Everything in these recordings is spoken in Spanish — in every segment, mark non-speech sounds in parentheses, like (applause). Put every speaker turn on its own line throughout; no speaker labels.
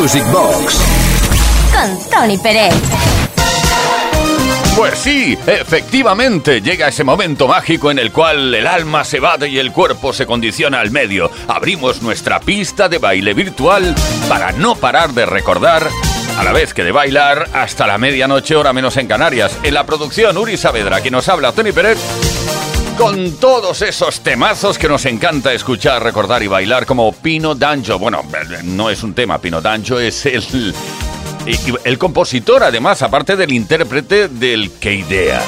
Music Box.
Con Tony Pérez.
Pues sí, efectivamente, llega ese momento mágico en el cual el alma se va y el cuerpo se condiciona al medio. Abrimos nuestra pista de baile virtual para no parar de recordar a la vez que de bailar hasta la medianoche hora menos en Canarias. En la producción Uri Saavedra, quien nos habla Tony Pérez, con todos esos temazos que nos encanta escuchar, recordar y bailar como Pino Danjo. Bueno, no es un tema, Pino Danjo es el, el compositor, además, aparte del intérprete del Que Idea.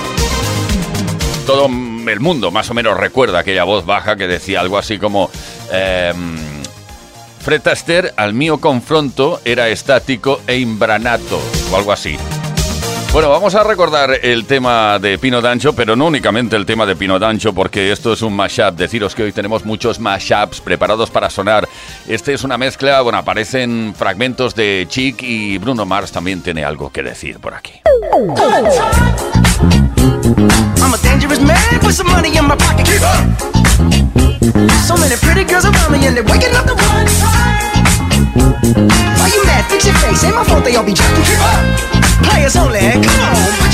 Todo el mundo más o menos recuerda aquella voz baja que decía algo así como... Eh, Fred al mío confronto era estático e imbranato, o algo así. Bueno, vamos a recordar el tema de Pino Dancho, pero no únicamente el tema de Pino Dancho, porque esto es un mashup. Deciros que hoy tenemos muchos mashups preparados para sonar. Este es una mezcla, bueno, aparecen fragmentos de Chic y Bruno Mars también tiene algo que decir por aquí. I'm a dangerous man with some money in my pocket. So many pretty girls around me and they're waking up the one. Why you mad? Fix your face. Ain't my fault they all be jacking. Players only. Come on, put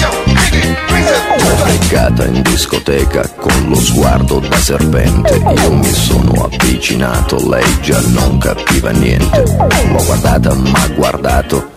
in discoteca con lo sguardo da serpente Io mi sono avvicinato, lei già non capiva niente L'ho guardata, ma guardato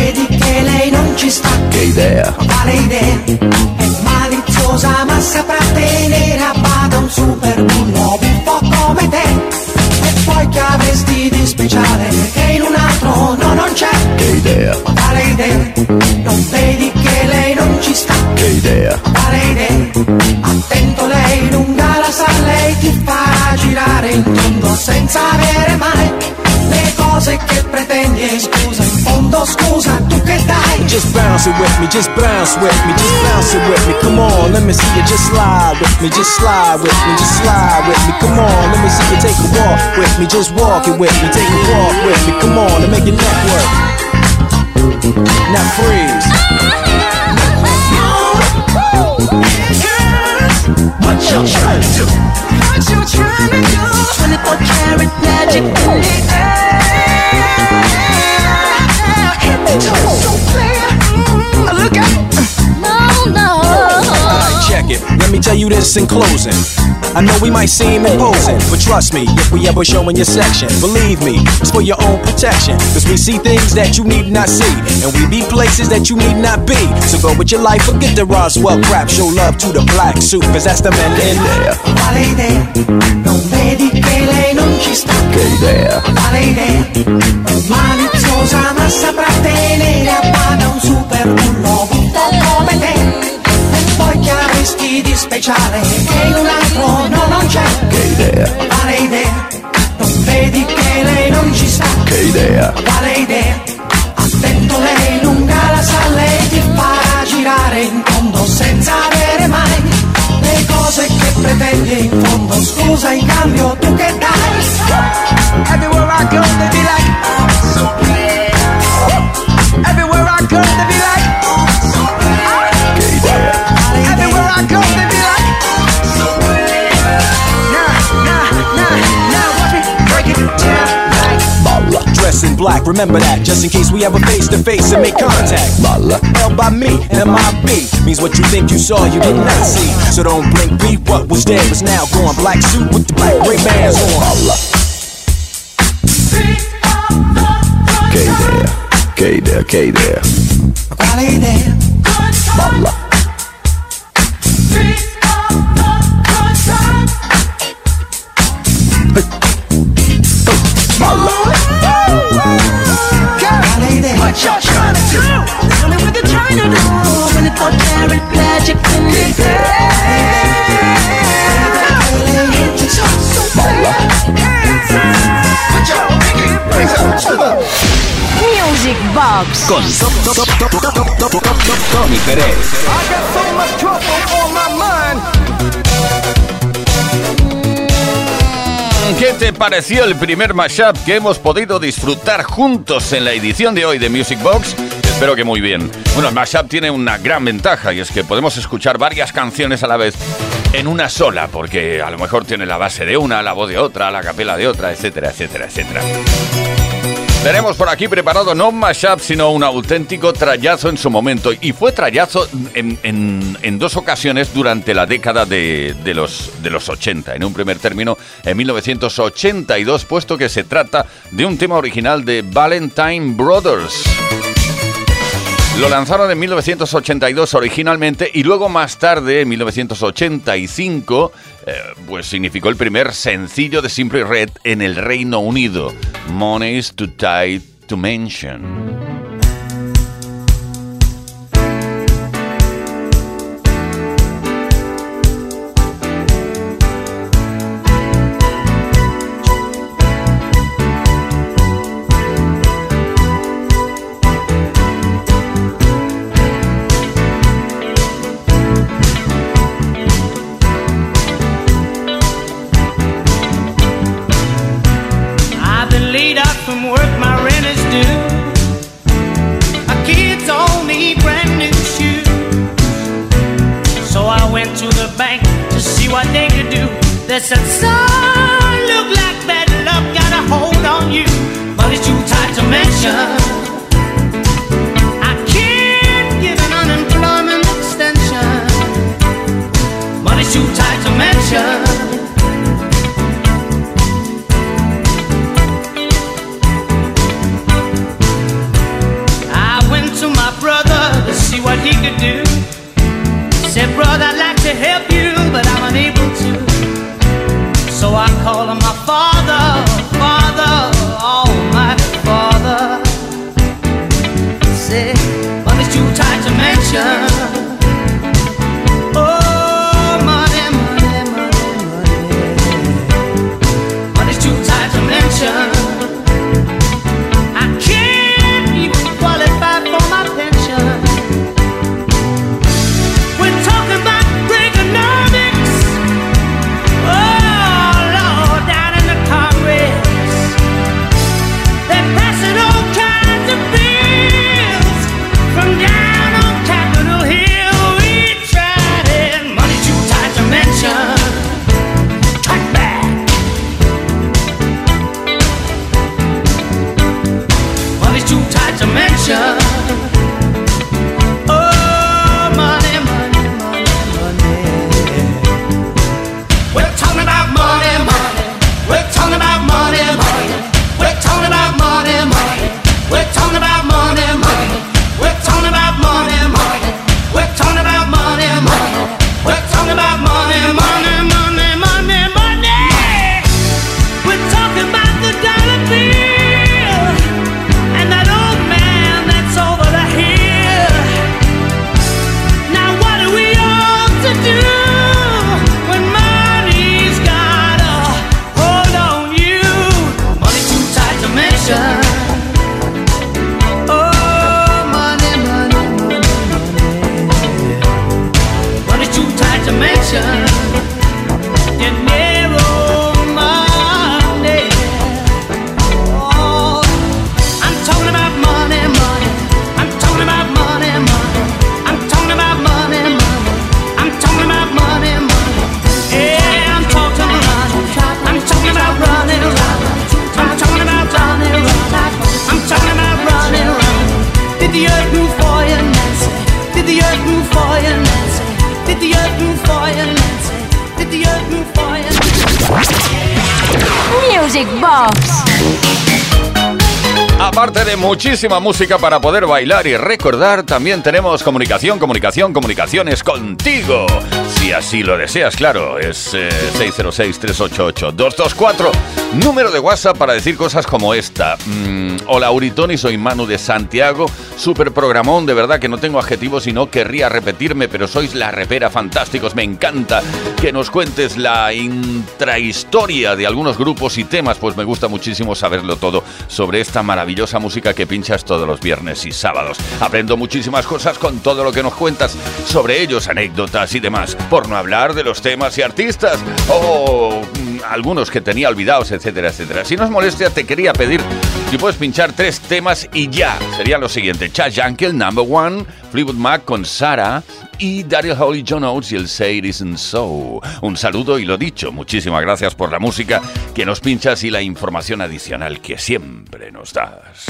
Ci sta? Che idea? Quale idea? È maliziosa ma saprà tenere a bada un super bullo un po' come te. Poi che avresti di speciale? Che in un altro no non c'è. Che idea. Quale idea. Non vedi che lei non ci sta. Che idea. Quale idea. Attento lei lunga la sa lei ti fa girare in tondo senza avere mai le che pretendi scusa in fondo scusa tu che dai just bounce it with me just bounce with me just bounce it with me. Come on let me see you just slide with me just slide with me just slide with me. Come on let me see you take a walk with me just walk it with me take a walk with me. Come on and make your neck work now freeze. What you trying to do? What you trying to do 24 karat magic in the air Check it. Alright, check it, let me tell you this in closing. I know we might seem imposing, but trust me, if we ever show in your section, believe me, it's for your own protection. Cause we see things that you need not see, and we be places that you need not be. So go with your life, forget the Roswell crap, show love to the black suit, cause that's the man in there. Quale idea? Non vedi che lei non ci sta? Che idea? Quale idea? Remember that, just in case we ever face to face and make contact. Balla. L by me, and M-I-B, means what you think you saw, you did not see. So don't blink, be what was there is now gone. Black suit with the black ray bands on. Balla. Che idea, che idea, che idea. Quale idea? Balla.
Con Tony Pérez.
¿Qué te pareció el primer mashup que hemos podido disfrutar juntos en la edición de hoy de Music Box? Espero que muy bien. Bueno, el mashup tiene una gran ventaja y es que podemos escuchar varias canciones a la vez en una sola, porque a lo mejor tiene la base de una, la voz de otra, la capela de otra, etcétera, etcétera, etcétera. Tenemos por aquí preparado no un mashup, sino un auténtico trayazo en su momento. Y fue trayazo en, dos ocasiones durante la década de, los, de los 80. En un primer término, en 1982, puesto que se trata de un tema original de Valentine Brothers. Lo lanzaron en 1982 originalmente y luego más tarde, en 1985, eh, pues significó el primer sencillo de Simple Red en el Reino Unido. Money's too tight to mention. Muchísima música para poder bailar y recordar, también tenemos comunicación, comunicación, comunicaciones contigo. Si así lo deseas, claro, es 606-388-224. Eh, Número de WhatsApp para decir cosas como esta. Mm, hola Uritoni, soy Manu de Santiago. Super programón, de verdad que no tengo adjetivos y no querría repetirme, pero sois la repera fantásticos. Me encanta que nos cuentes la intrahistoria de algunos grupos y temas, pues me gusta muchísimo saberlo todo sobre esta maravillosa
música que pinchas todos los viernes y sábados. Aprendo muchísimas cosas con todo lo que nos cuentas sobre ellos, anécdotas y demás, por no hablar de los temas y artistas o mm, algunos que tenía olvidados, etcétera, etcétera. Si no es molestia, te quería pedir si puedes pinchar tres temas y ya. Serían los siguientes: Chad Jankel, Number One, Fleetwood Mac con Sara y Daryl Holly John Oates y el Say It Isn't So. Un saludo y lo dicho, muchísimas gracias por la música que nos pinchas y la información adicional que siempre nos das.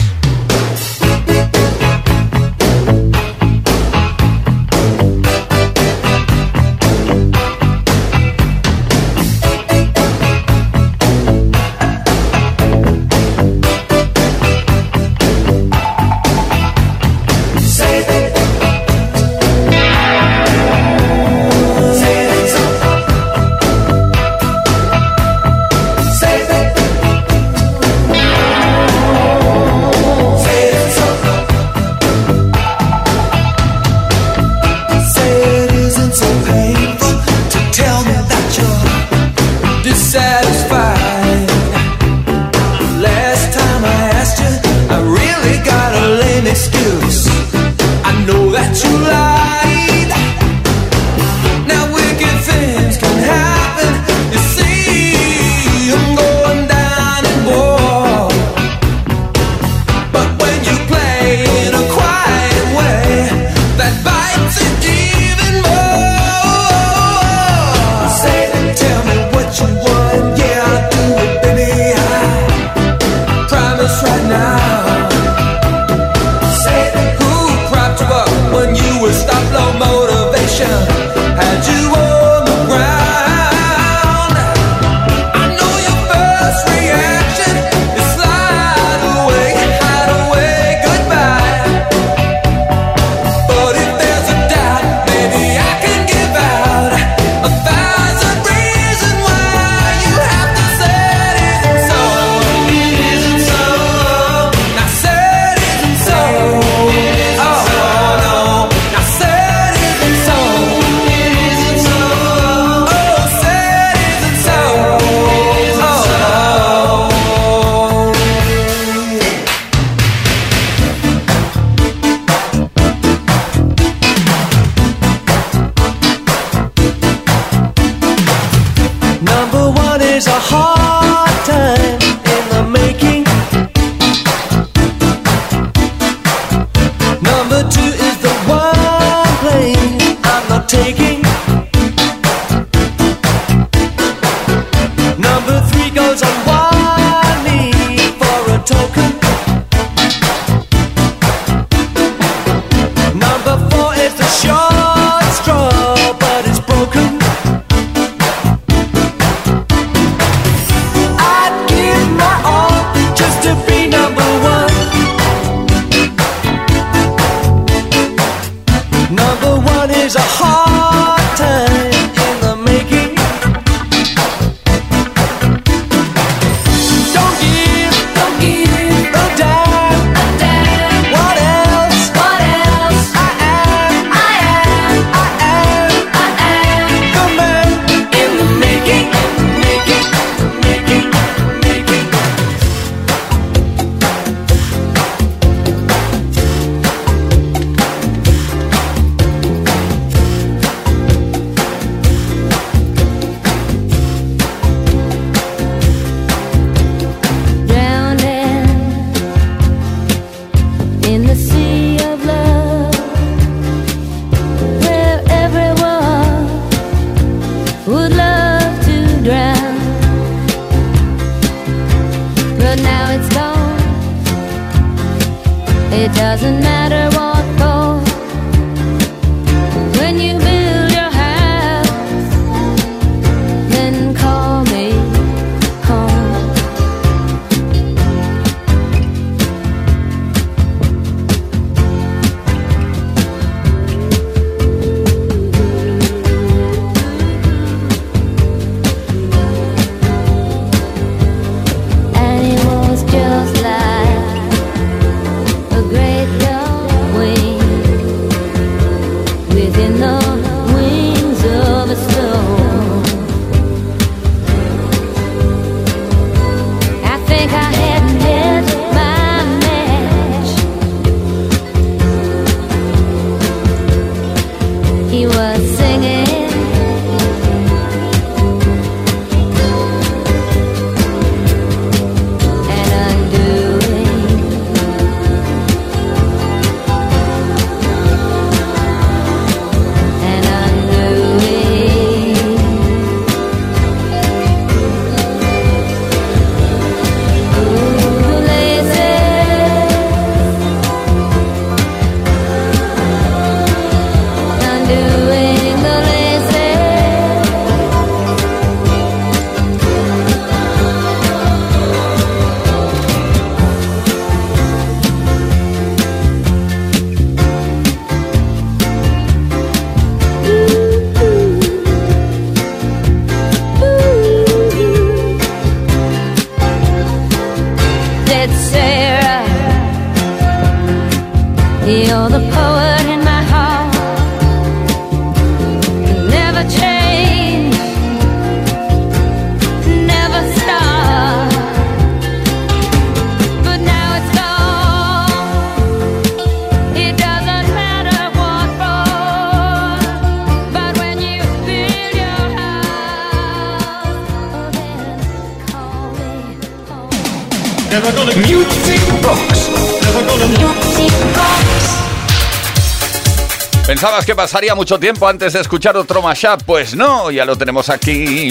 ¿Pensabas que pasaría mucho tiempo antes de escuchar otro mashup? Pues no, ya lo tenemos aquí.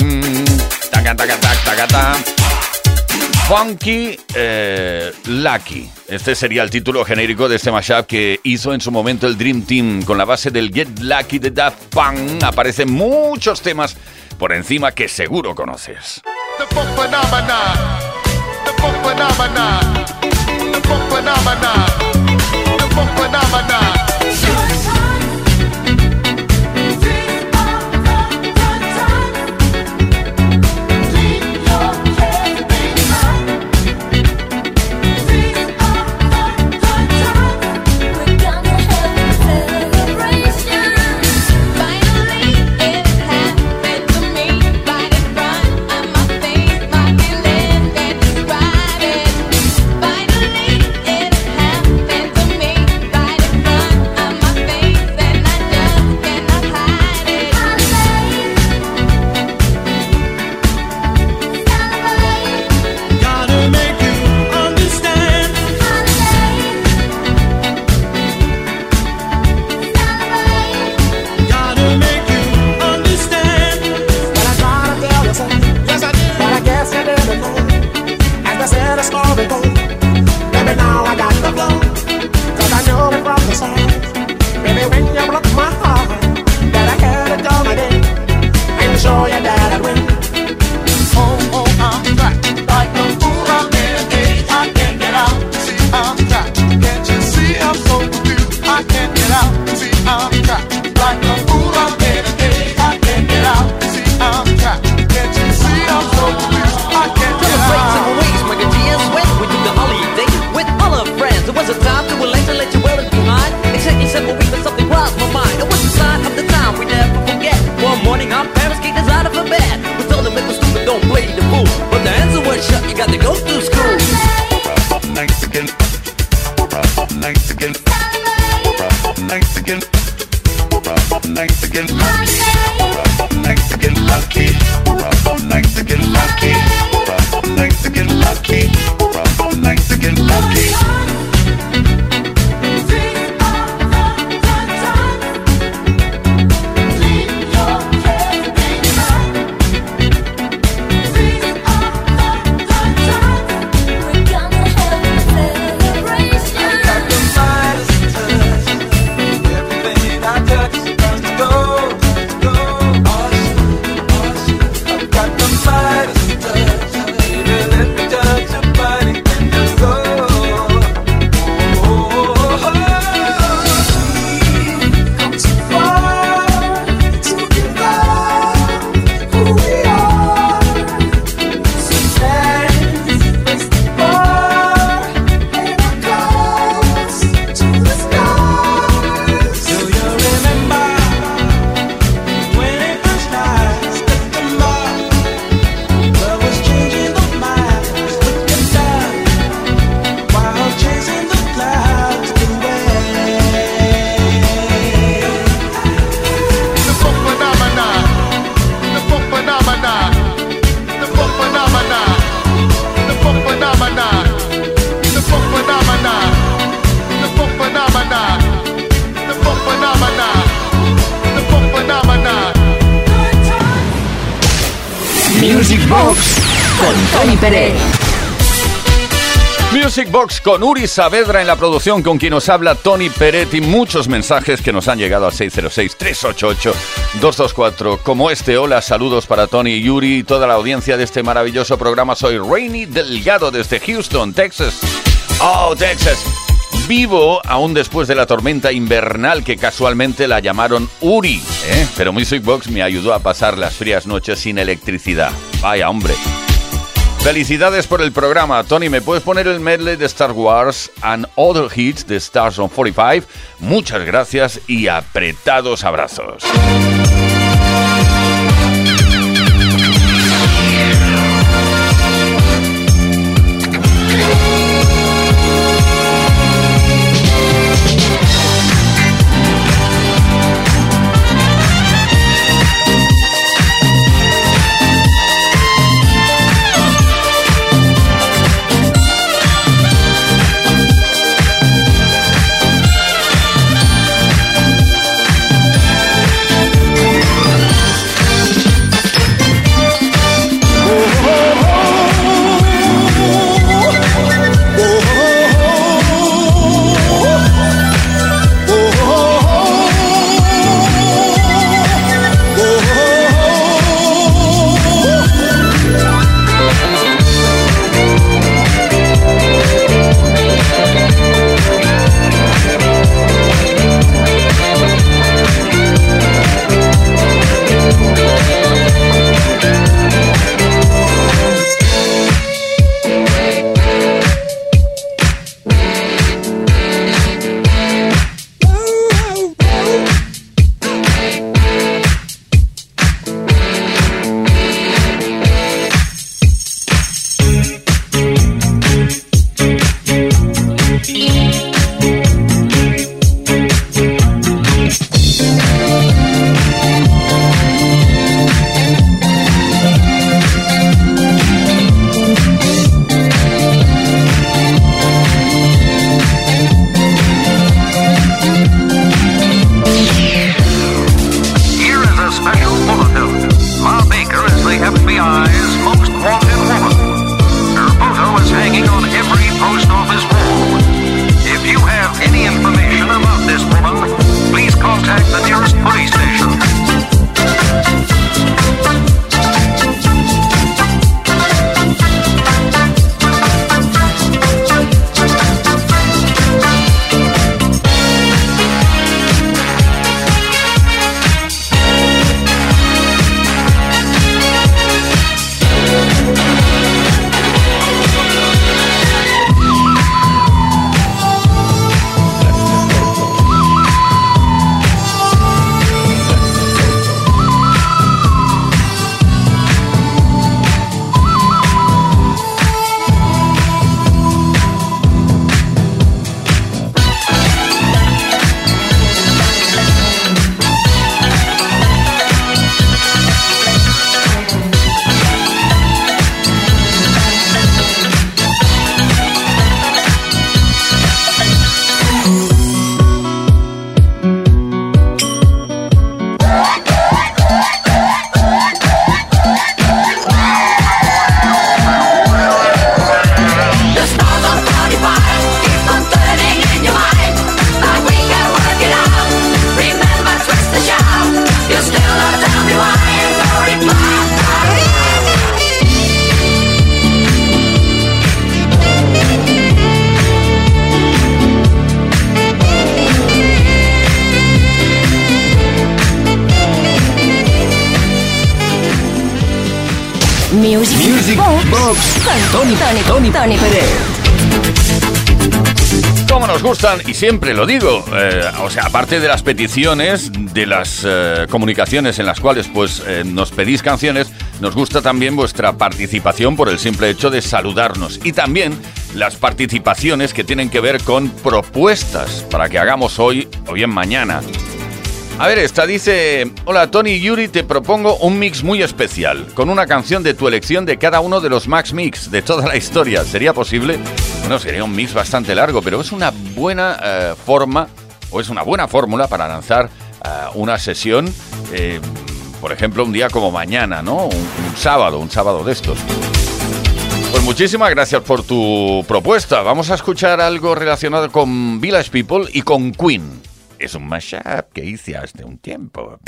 Funky eh, Lucky. Este sería el título genérico de este mashup que hizo en su momento el Dream Team. Con la base del Get Lucky de Daft Punk aparecen muchos temas por encima que seguro conoces. Con Uri Saavedra en la producción con quien nos habla Tony Peretti. Muchos mensajes que nos han llegado al 606-388-224 como este. Hola, saludos para Tony y Yuri y toda la audiencia de este maravilloso programa. Soy Rainy Delgado desde Houston, Texas. Oh, Texas. Vivo aún después de la tormenta invernal que casualmente la llamaron Uri. ¿eh? Pero Music Box me ayudó a pasar las frías noches sin electricidad. Vaya hombre. Felicidades por el programa. Tony, ¿me puedes poner el medley de Star Wars and Other Hits de Stars on 45? Muchas gracias y apretados abrazos.
Tony,
Como nos gustan, y siempre lo digo, eh, o sea, aparte de las peticiones, de las eh, comunicaciones en las cuales pues eh, nos pedís canciones, nos gusta también vuestra participación por el simple hecho de saludarnos. Y también las participaciones que tienen que ver con propuestas para que hagamos hoy o bien mañana. A ver, esta dice, hola Tony Yuri, te propongo un mix muy especial, con una canción de tu elección de cada uno de los Max Mix de toda la historia. ¿Sería posible? Bueno, sería un mix bastante largo, pero es una buena eh, forma, o es una buena fórmula para lanzar eh, una sesión, eh, por ejemplo, un día como mañana, ¿no? Un, un sábado, un sábado de estos. Pues muchísimas gracias por tu propuesta. Vamos a escuchar algo relacionado con Village People y con Queen es un mashup que hice hace un tiempo.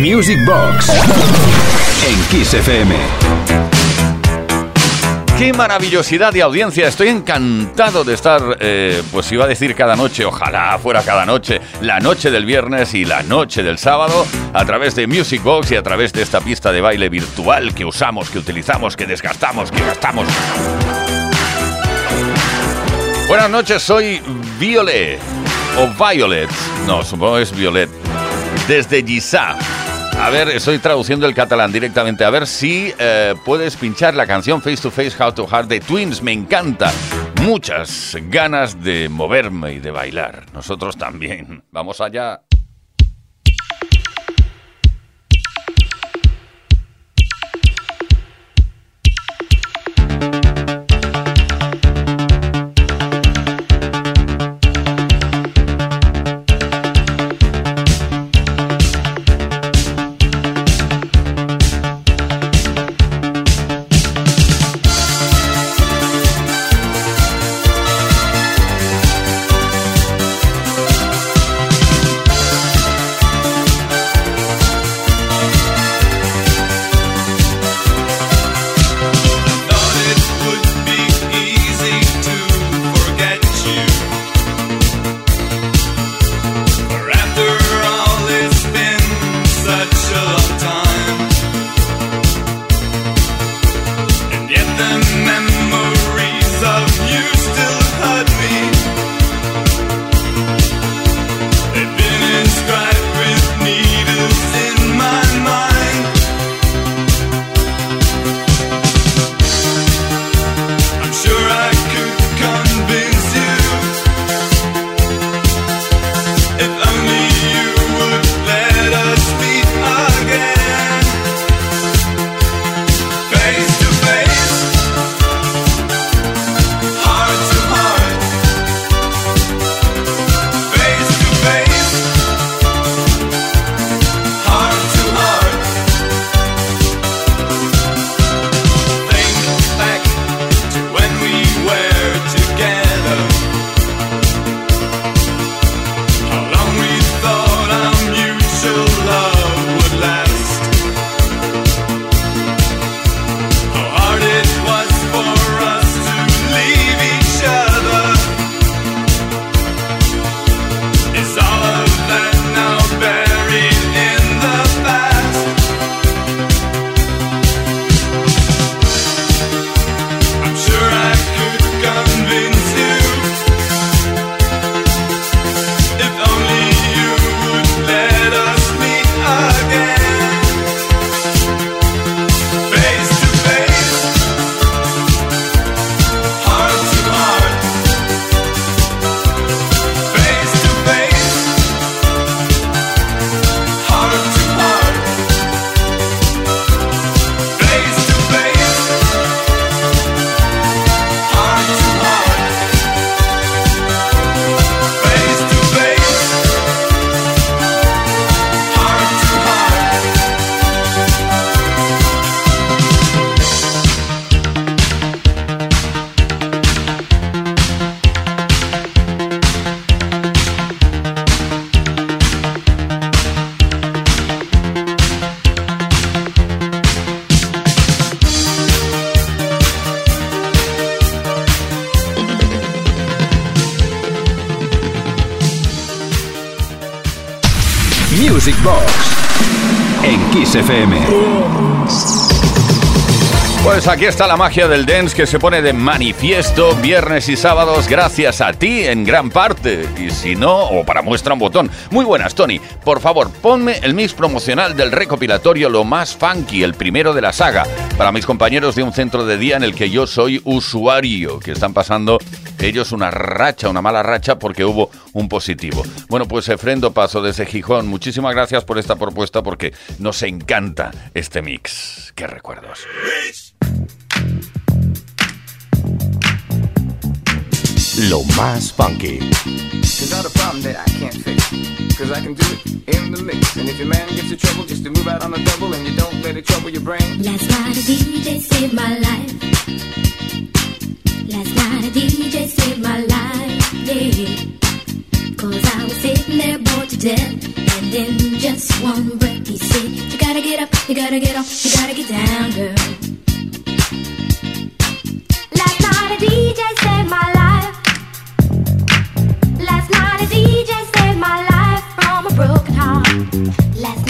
Music Box en Kiss FM.
Qué maravillosidad de audiencia. Estoy encantado de estar, eh, pues iba a decir cada noche, ojalá fuera cada noche, la noche del viernes y la noche del sábado, a través de Music Box y a través de esta pista de baile virtual que usamos, que utilizamos, que desgastamos, que gastamos. Buenas noches, soy Violet. O Violet. No, supongo que es Violet. Desde Giza. A ver, estoy traduciendo el catalán directamente. A ver si eh, puedes pinchar la canción Face to Face How to Heart de Twins. Me encanta. Muchas ganas de moverme y de bailar. Nosotros también. Vamos allá. Pues aquí está la magia del dance que se pone de manifiesto viernes y sábados gracias a ti en gran parte. Y si no, o para muestra un botón. Muy buenas, Tony. Por favor, ponme el mix promocional del recopilatorio Lo Más Funky, el primero de la saga, para mis compañeros de un centro de día en el que yo soy usuario, que están pasando ellos una racha, una mala racha porque hubo un positivo. Bueno, pues Efrendo Paso desde Gijón, muchísimas gracias por esta propuesta porque nos encanta este mix. Qué recuerdos.
Lo más funky.
There's not a problem that I can't fix. Cause I can do it in the mix. And if your man gets in trouble, just to move out on a double and you don't let it trouble your brain.
Last night a DJ saved my life. Last night a DJ saved my life. Yeah. Cause I was sitting there bored to death. And in just one breath, he said, You gotta get up, you gotta get off, you gotta get down, girl. Last night a DJ saved my life. Last night a DJ saved my life from a broken heart. Last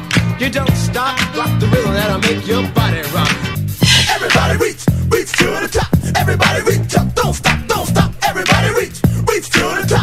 You don't stop, rock the rhythm that'll make your body rock. Everybody reach, reach to the top. Everybody reach up, don't stop, don't stop. Everybody reach, reach to the top.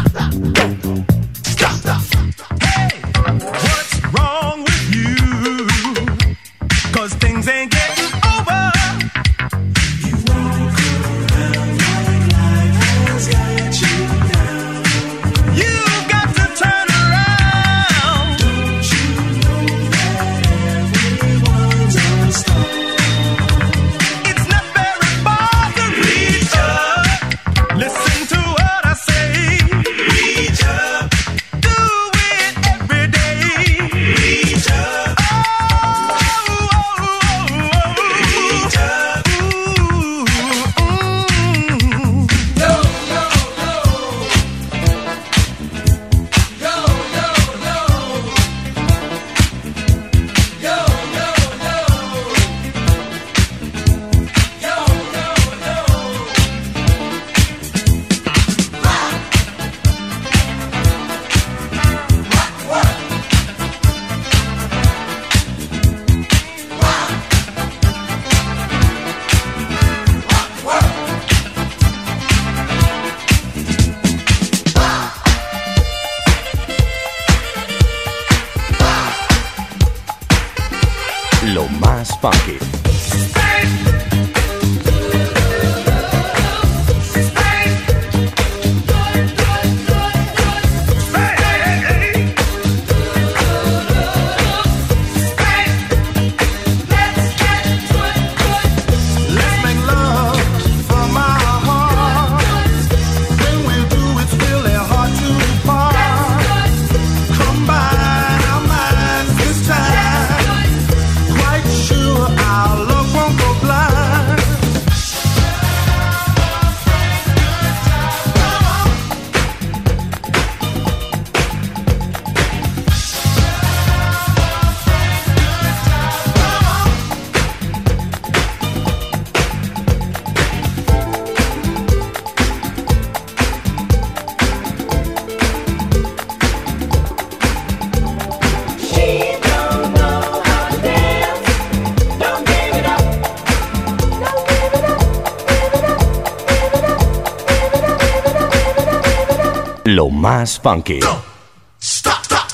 Stop, stop,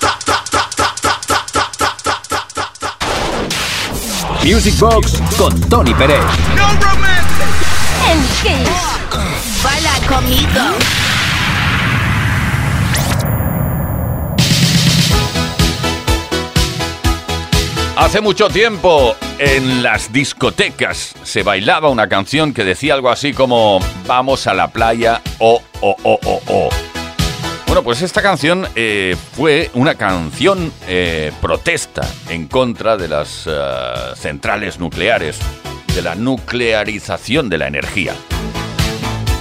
stop.
Music Box con Tony Pérez.
En Kiss.
Baila conmigo.
Hace mucho tiempo en las discotecas se bailaba una canción que decía algo así como Vamos a la playa, oh, oh, oh, oh, oh. Bueno, pues esta canción eh, fue una canción eh, protesta en contra de las eh, centrales nucleares, de la nuclearización de la energía.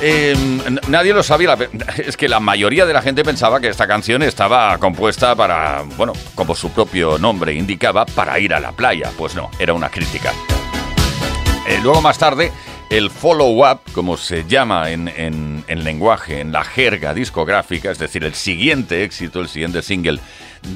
N- nadie lo sabía, (laughs) es que la mayoría de la gente pensaba que esta canción estaba compuesta para, bueno, como su propio nombre indicaba, para ir a la playa. Pues no, era una crítica. Eh, luego más tarde, el follow-up, como se llama en, en- en lenguaje, en la jerga discográfica, es decir, el siguiente éxito, el siguiente single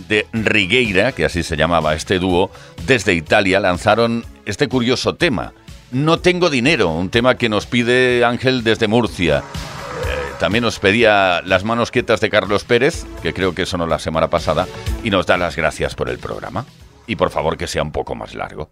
de Rigueira, que así se llamaba este dúo, desde Italia lanzaron este curioso tema. No tengo dinero, un tema que nos pide Ángel desde Murcia. Eh, También nos pedía las manos quietas de Carlos Pérez, que creo que sonó la semana pasada, y nos da las gracias por el programa. Y por favor que sea un poco más largo.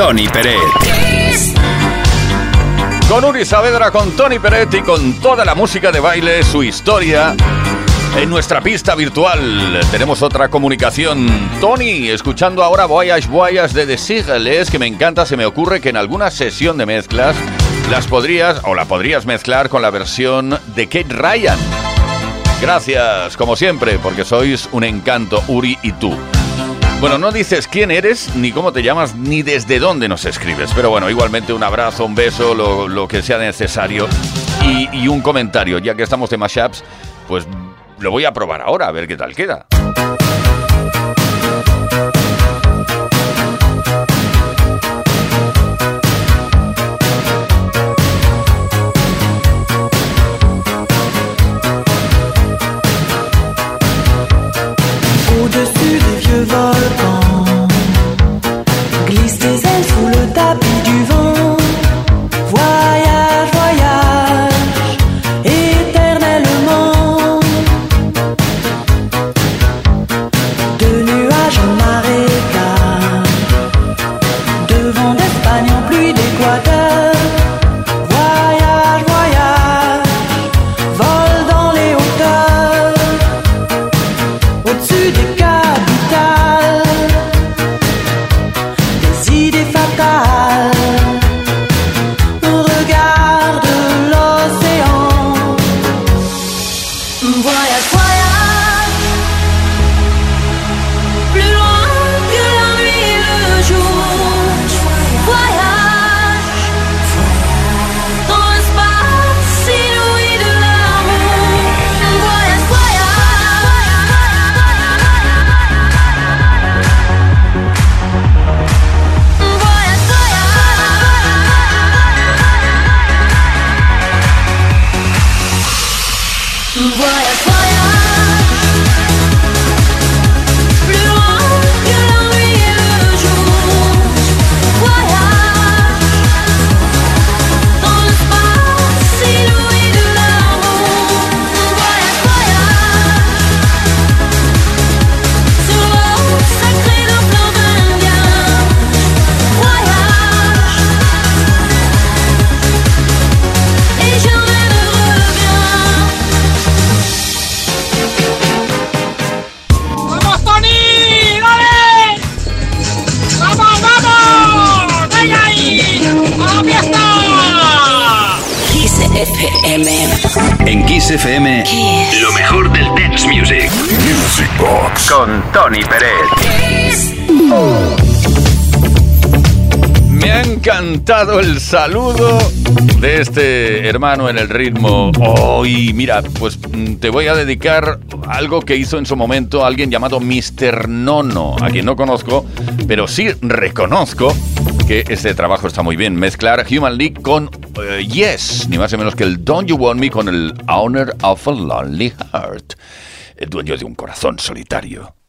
Tony Peret.
Con Uri Saavedra, con Tony Peret y con toda la música de baile, su historia. En nuestra pista virtual tenemos otra comunicación. Tony, escuchando ahora Voyage Voyage de The Sigles, que me encanta, se me ocurre que en alguna sesión de mezclas las podrías o la podrías mezclar con la versión de Kate Ryan. Gracias, como siempre, porque sois un encanto, Uri y tú. Bueno, no dices quién eres, ni cómo te llamas, ni desde dónde nos escribes. Pero bueno, igualmente un abrazo, un beso, lo, lo que sea necesario. Y, y un comentario, ya que estamos de mashups, pues lo voy a probar ahora, a ver qué tal queda. El saludo de este hermano en el ritmo. Oh, y mira, pues mm, te voy a dedicar algo que hizo en su momento alguien llamado Mr. Nono, a quien no conozco, pero sí reconozco que este trabajo está muy bien. Mezclar Human League con eh, Yes, ni más ni menos que el Don't You Want Me con el Honor of a Lonely Heart, el dueño de un corazón solitario.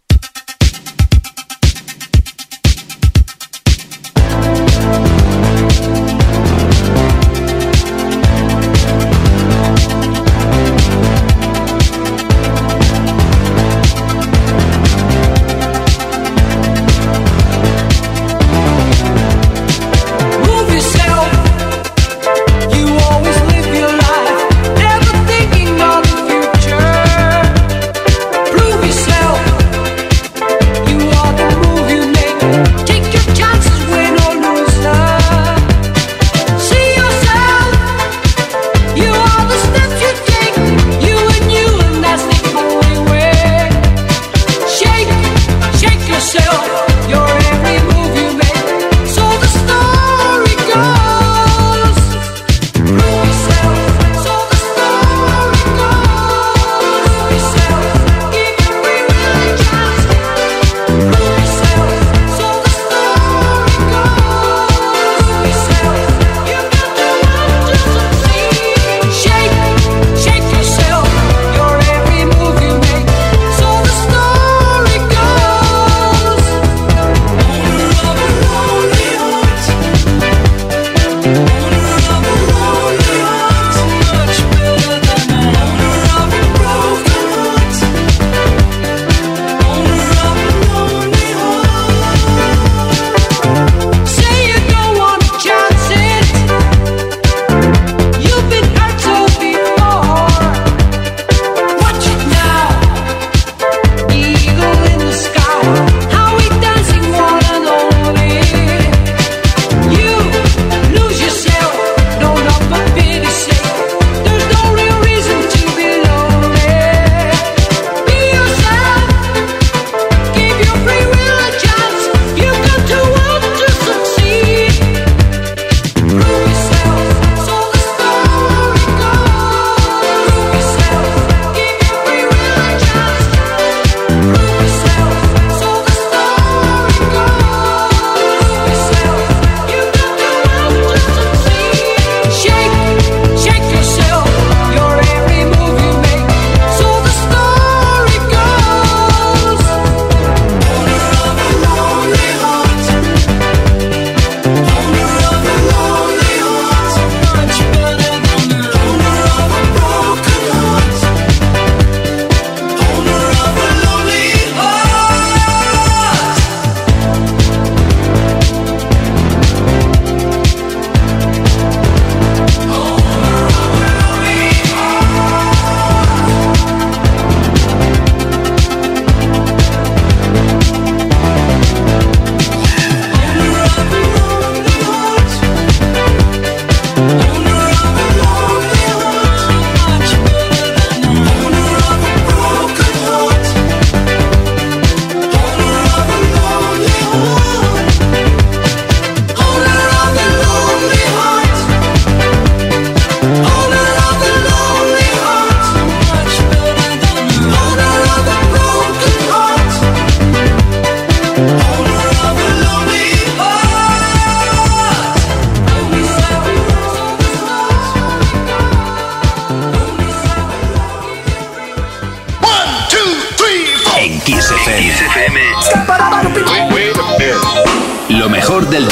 Mejor del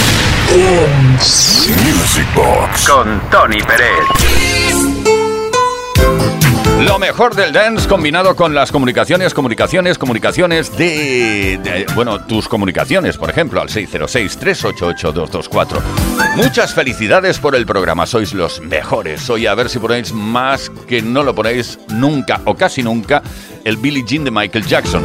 Music Box con Tony Pérez. Lo mejor del dance combinado con las comunicaciones, comunicaciones, comunicaciones de, de- bueno, tus comunicaciones, por ejemplo, al 606-388-224. Muchas felicidades por el programa, sois los mejores. Hoy a ver si ponéis más que no lo ponéis nunca o casi nunca el Billie Jean de Michael Jackson.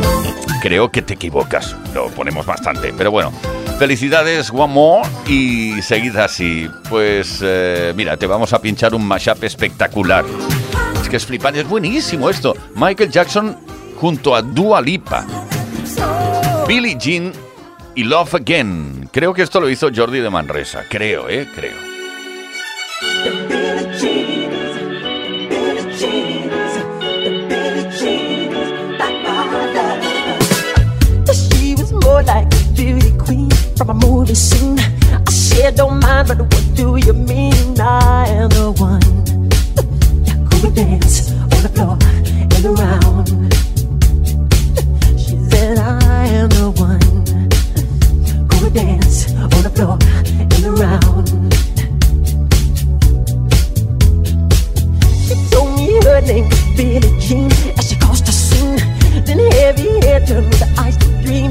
Creo que te equivocas, lo ponemos bastante, pero bueno. Felicidades, one more, y seguid así. Pues eh, mira, te vamos a pinchar un mashup espectacular. Es que es flipante, es buenísimo esto. Michael Jackson junto a Dua Lipa. Billie Jean y Love Again. Creo que esto lo hizo Jordi de Manresa. Creo, ¿eh? Creo.
Movie scene. I said, don't mind, but what do you mean? I am the one. (laughs) Who would dance on the floor and around? She said, I am the one. (laughs) Would dance on the floor and around? She told me her name was Billie Jean as she crossed the scene. Then heavy hair turned with the ice to dream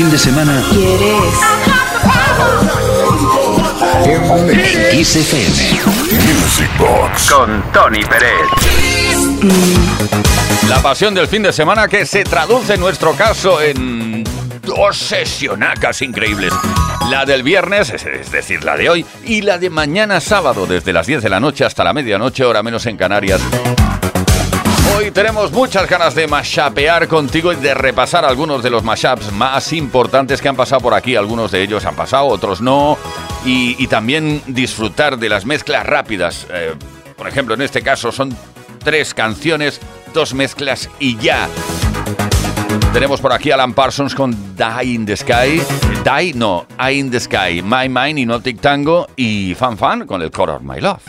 fin de semana
¿Quieres?
en Kiss FM. Music Box con Tony Pérez.
La pasión del fin de semana que se traduce en nuestro caso en dos sesionacas increíbles. La del viernes, es- es decir, la de hoy, y la de mañana sábado, desde las 10 de la noche hasta la medianoche, hora menos en Canarias. Hoy tenemos muchas ganas de mashapear contigo y de repasar algunos de los mashups más importantes que han pasado por aquí. Algunos de ellos han pasado, otros no. Y, y también disfrutar de las mezclas rápidas. Eh, por ejemplo, en este caso son tres canciones, dos mezclas y ya. Tenemos por aquí a Alan Parsons con Die in the Sky. Die, no, Eye in the Sky. My Mind y No Tic Tango. Y Fan Fan con el Color My Love.